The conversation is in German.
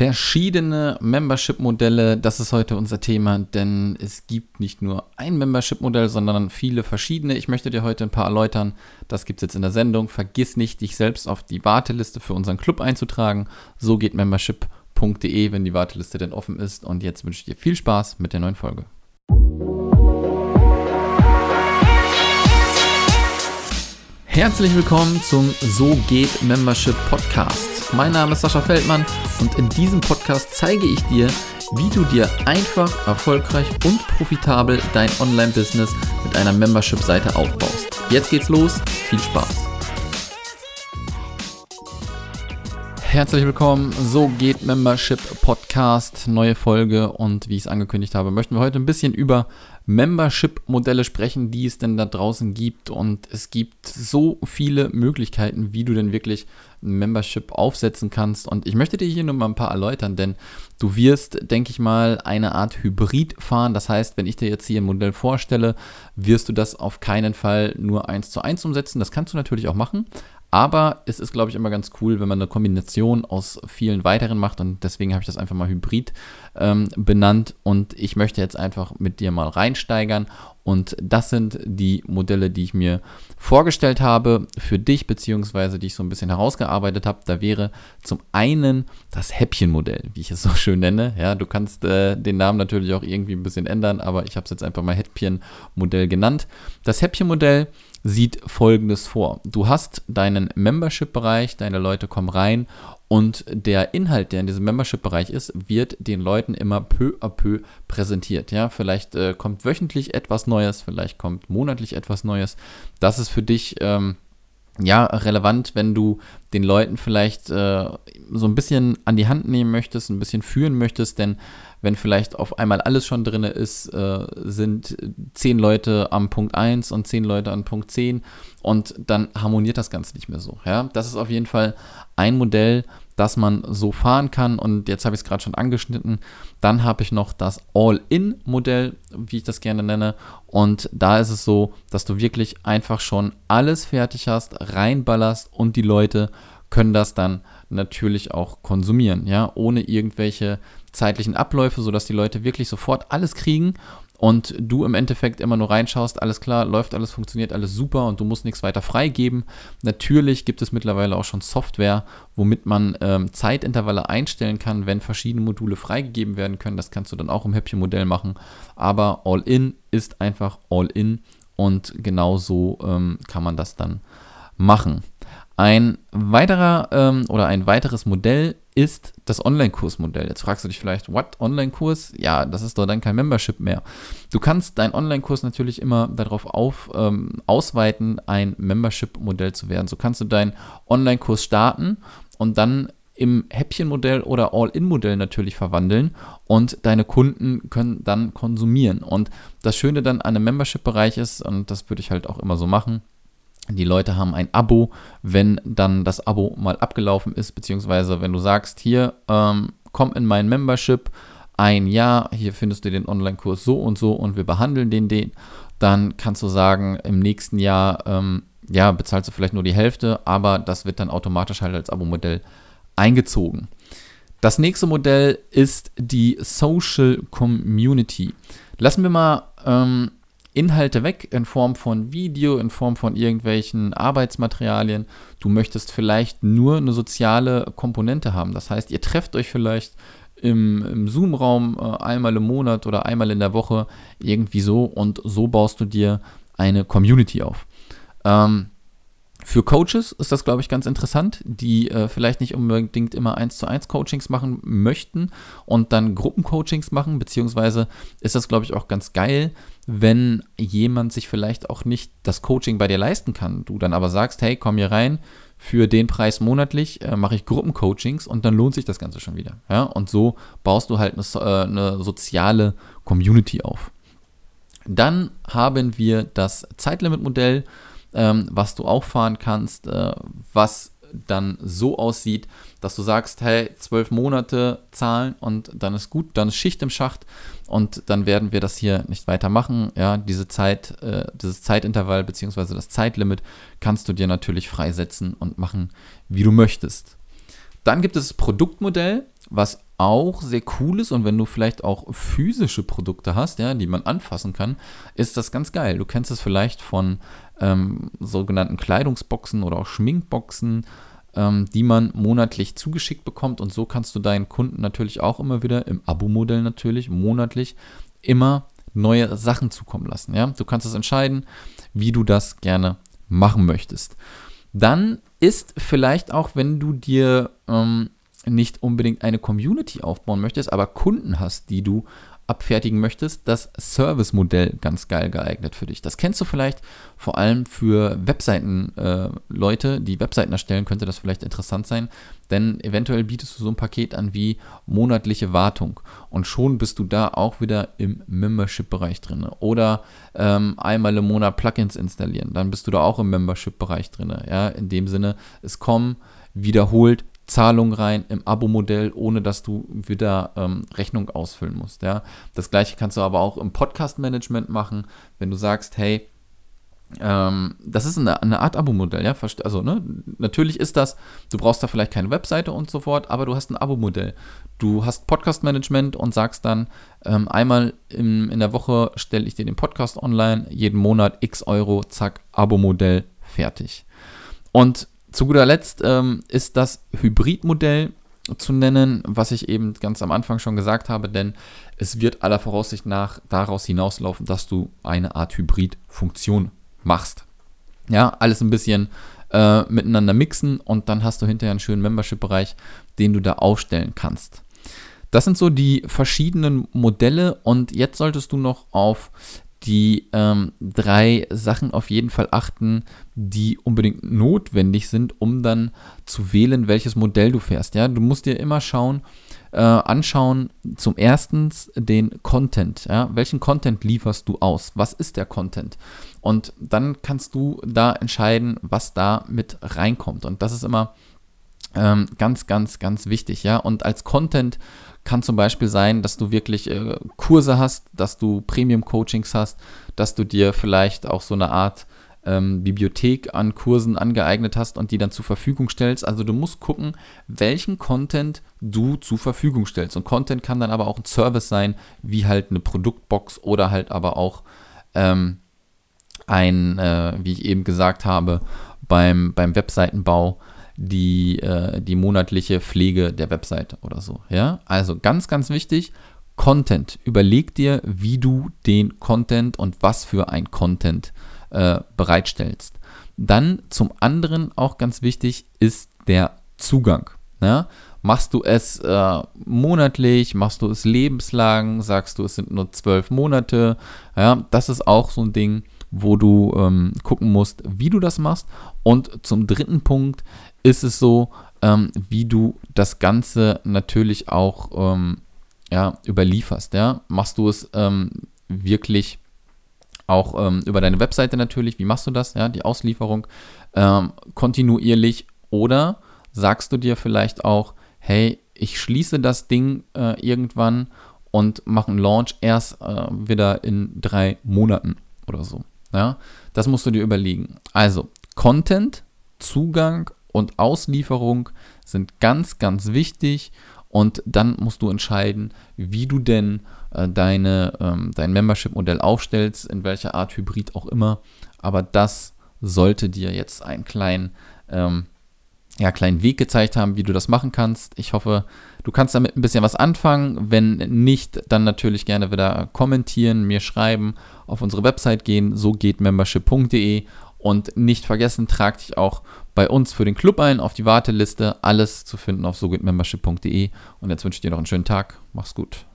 Verschiedene Membership-Modelle, das ist heute unser Thema, denn es gibt nicht nur ein Membership-Modell, sondern viele verschiedene. Ich möchte dir heute ein paar erläutern. Das gibt es jetzt in der Sendung. Vergiss nicht, dich selbst auf die Warteliste für unseren Club einzutragen. So geht membership.de, wenn die Warteliste denn offen ist. Und jetzt wünsche ich dir viel Spaß mit der neuen Folge. Herzlich willkommen zum So geht Membership Podcast. Mein Name ist Sascha Feldmann und in diesem Podcast zeige ich dir, wie du dir einfach, erfolgreich und profitabel dein Online-Business mit einer Membership-Seite aufbaust. Jetzt geht's los, viel Spaß! Herzlich willkommen, so geht Membership Podcast, neue Folge und wie ich es angekündigt habe, möchten wir heute ein bisschen über Membership-Modelle sprechen, die es denn da draußen gibt. Und es gibt so viele Möglichkeiten, wie du denn wirklich ein Membership aufsetzen kannst. Und ich möchte dir hier nur mal ein paar erläutern, denn du wirst, denke ich mal, eine Art Hybrid fahren. Das heißt, wenn ich dir jetzt hier ein Modell vorstelle, wirst du das auf keinen Fall nur eins zu eins umsetzen. Das kannst du natürlich auch machen. Aber es ist, glaube ich, immer ganz cool, wenn man eine Kombination aus vielen weiteren macht und deswegen habe ich das einfach mal Hybrid ähm, benannt und ich möchte jetzt einfach mit dir mal reinsteigern und das sind die Modelle, die ich mir vorgestellt habe für dich, beziehungsweise die ich so ein bisschen herausgearbeitet habe. Da wäre zum einen das Häppchenmodell, wie ich es so schön nenne. Ja, du kannst äh, den Namen natürlich auch irgendwie ein bisschen ändern, aber ich habe es jetzt einfach mal Häppchenmodell genannt. Das Häppchenmodell sieht folgendes vor. Du hast deinen Membership-Bereich, deine Leute kommen rein und der Inhalt, der in diesem Membership-Bereich ist, wird den Leuten immer peu à peu präsentiert. Ja, vielleicht äh, kommt wöchentlich etwas Neues, vielleicht kommt monatlich etwas Neues. Das ist für dich ähm, ja, relevant, wenn du den Leuten vielleicht äh, so ein bisschen an die Hand nehmen möchtest, ein bisschen führen möchtest, denn wenn vielleicht auf einmal alles schon drin ist, äh, sind zehn Leute am Punkt 1 und zehn Leute an Punkt 10 und dann harmoniert das Ganze nicht mehr so. Ja? Das ist auf jeden Fall ein Modell, das man so fahren kann. Und jetzt habe ich es gerade schon angeschnitten. Dann habe ich noch das All-In-Modell, wie ich das gerne nenne. Und da ist es so, dass du wirklich einfach schon alles fertig hast, reinballerst und die Leute können das dann natürlich auch konsumieren, ja, ohne irgendwelche zeitlichen Abläufe, sodass die Leute wirklich sofort alles kriegen und du im Endeffekt immer nur reinschaust, alles klar, läuft alles, funktioniert alles super und du musst nichts weiter freigeben. Natürlich gibt es mittlerweile auch schon Software, womit man ähm, Zeitintervalle einstellen kann, wenn verschiedene Module freigegeben werden können. Das kannst du dann auch im Häppchen-Modell machen. Aber All-In ist einfach All-In und genau so ähm, kann man das dann machen. Ein weiterer ähm, oder ein weiteres Modell ist das Online-Kursmodell. Jetzt fragst du dich vielleicht, what, Online-Kurs? Ja, das ist doch dann kein Membership mehr. Du kannst deinen Online-Kurs natürlich immer darauf auf, ähm, ausweiten, ein Membership-Modell zu werden. So kannst du deinen Online-Kurs starten und dann im Häppchenmodell oder All-In-Modell natürlich verwandeln und deine Kunden können dann konsumieren. Und das Schöne dann an einem Membership-Bereich ist, und das würde ich halt auch immer so machen, die Leute haben ein Abo, wenn dann das Abo mal abgelaufen ist, beziehungsweise wenn du sagst, hier, ähm, komm in mein Membership, ein Jahr, hier findest du den Online-Kurs so und so und wir behandeln den, den, dann kannst du sagen, im nächsten Jahr, ähm, ja, bezahlst du vielleicht nur die Hälfte, aber das wird dann automatisch halt als Abo-Modell eingezogen. Das nächste Modell ist die Social Community. Lassen wir mal ähm, Inhalte weg in Form von Video, in Form von irgendwelchen Arbeitsmaterialien. Du möchtest vielleicht nur eine soziale Komponente haben. Das heißt, ihr trefft euch vielleicht im, im Zoom-Raum äh, einmal im Monat oder einmal in der Woche irgendwie so und so baust du dir eine Community auf. Ähm, für Coaches ist das, glaube ich, ganz interessant, die äh, vielleicht nicht unbedingt immer 1 zu 1 Coachings machen möchten und dann Gruppencoachings machen, beziehungsweise ist das, glaube ich, auch ganz geil, wenn jemand sich vielleicht auch nicht das Coaching bei dir leisten kann. Du dann aber sagst, hey, komm hier rein, für den Preis monatlich äh, mache ich Gruppencoachings und dann lohnt sich das Ganze schon wieder. Ja? Und so baust du halt eine, äh, eine soziale Community auf. Dann haben wir das Zeitlimit-Modell ähm, was du auch fahren kannst, äh, was dann so aussieht, dass du sagst, hey, zwölf Monate zahlen und dann ist gut, dann ist Schicht im Schacht und dann werden wir das hier nicht weitermachen. Ja, diese Zeit, äh, dieses Zeitintervall bzw. das Zeitlimit kannst du dir natürlich freisetzen und machen, wie du möchtest. Dann gibt es das Produktmodell, was auch sehr cool ist und wenn du vielleicht auch physische Produkte hast, ja, die man anfassen kann, ist das ganz geil. Du kennst es vielleicht von ähm, sogenannten Kleidungsboxen oder auch Schminkboxen, ähm, die man monatlich zugeschickt bekommt und so kannst du deinen Kunden natürlich auch immer wieder im Abo-Modell natürlich monatlich immer neue Sachen zukommen lassen. Ja, du kannst es entscheiden, wie du das gerne machen möchtest. Dann ist vielleicht auch, wenn du dir ähm, nicht unbedingt eine Community aufbauen möchtest, aber Kunden hast, die du abfertigen möchtest, das Service-Modell ganz geil geeignet für dich. Das kennst du vielleicht vor allem für Webseiten-Leute, äh, die Webseiten erstellen, könnte das vielleicht interessant sein, denn eventuell bietest du so ein Paket an wie monatliche Wartung und schon bist du da auch wieder im Membership-Bereich drin. Oder ähm, einmal im Monat Plugins installieren, dann bist du da auch im Membership-Bereich drin. Ja, in dem Sinne, es kommen wiederholt Zahlung rein im Abo-Modell, ohne dass du wieder ähm, Rechnung ausfüllen musst. Ja? Das gleiche kannst du aber auch im Podcast-Management machen, wenn du sagst, hey, ähm, das ist eine, eine Art Abo-Modell, ja. Also, ne, natürlich ist das, du brauchst da vielleicht keine Webseite und so fort, aber du hast ein Abo-Modell. Du hast Podcast-Management und sagst dann, ähm, einmal im, in der Woche stelle ich dir den Podcast online, jeden Monat x Euro, zack, Abo-Modell, fertig. Und zu guter Letzt ähm, ist das Hybridmodell zu nennen, was ich eben ganz am Anfang schon gesagt habe, denn es wird aller Voraussicht nach daraus hinauslaufen, dass du eine Art Hybrid-Funktion machst. Ja, alles ein bisschen äh, miteinander mixen und dann hast du hinterher einen schönen Membership-Bereich, den du da aufstellen kannst. Das sind so die verschiedenen Modelle und jetzt solltest du noch auf die ähm, drei Sachen auf jeden Fall achten, die unbedingt notwendig sind, um dann zu wählen, welches Modell du fährst. Ja, du musst dir immer schauen, äh, anschauen, zum ersten den Content. Ja? Welchen Content lieferst du aus? Was ist der Content? Und dann kannst du da entscheiden, was da mit reinkommt. Und das ist immer ähm, ganz, ganz, ganz wichtig. Ja, und als Content kann zum Beispiel sein, dass du wirklich äh, Kurse hast, dass du Premium-Coachings hast, dass du dir vielleicht auch so eine Art ähm, Bibliothek an Kursen angeeignet hast und die dann zur Verfügung stellst. Also du musst gucken, welchen Content du zur Verfügung stellst. Und Content kann dann aber auch ein Service sein, wie halt eine Produktbox oder halt aber auch ähm, ein, äh, wie ich eben gesagt habe, beim, beim Webseitenbau die, äh, die monatliche Pflege der Webseite oder so. Ja, also ganz, ganz wichtig. Content. Überleg dir, wie du den Content und was für ein Content äh, bereitstellst. Dann zum anderen auch ganz wichtig ist der Zugang. Ja? Machst du es äh, monatlich, machst du es lebenslang, sagst du, es sind nur zwölf Monate. Ja? Das ist auch so ein Ding, wo du ähm, gucken musst, wie du das machst. Und zum dritten Punkt ist es so, ähm, wie du das Ganze natürlich auch ähm, ja, überlieferst. Ja? Machst du es ähm, wirklich auch ähm, über deine Webseite natürlich, wie machst du das, ja, die Auslieferung ähm, kontinuierlich oder sagst du dir vielleicht auch, hey, ich schließe das Ding äh, irgendwann und mache einen Launch erst äh, wieder in drei Monaten oder so. Ja, das musst du dir überlegen. Also, Content, Zugang und Auslieferung sind ganz, ganz wichtig. Und dann musst du entscheiden, wie du denn äh, deine, ähm, dein Membership-Modell aufstellst, in welcher Art Hybrid auch immer. Aber das sollte dir jetzt einen kleinen, ähm, ja, kleinen Weg gezeigt haben, wie du das machen kannst. Ich hoffe, du kannst damit ein bisschen was anfangen. Wenn nicht, dann natürlich gerne wieder kommentieren, mir schreiben, auf unsere Website gehen, so geht membership.de und nicht vergessen, trag dich auch bei uns für den Club ein auf die Warteliste. Alles zu finden auf sogitmembership.de. Und jetzt wünsche ich dir noch einen schönen Tag. Mach's gut.